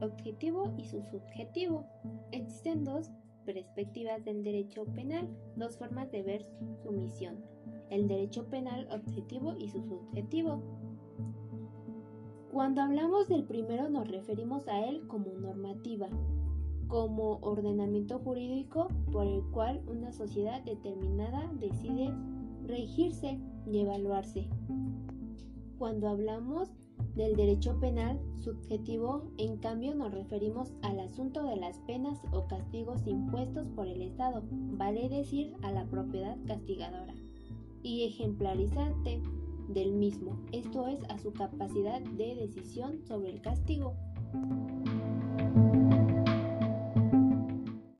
objetivo y su subjetivo. Existen dos perspectivas del derecho penal, dos formas de ver su misión, el derecho penal objetivo y su subjetivo. Cuando hablamos del primero nos referimos a él como normativa, como ordenamiento jurídico por el cual una sociedad determinada decide regirse y evaluarse. Cuando hablamos del derecho penal subjetivo, en cambio, nos referimos al asunto de las penas o castigos impuestos por el Estado, vale decir a la propiedad castigadora, y ejemplarizante del mismo, esto es, a su capacidad de decisión sobre el castigo.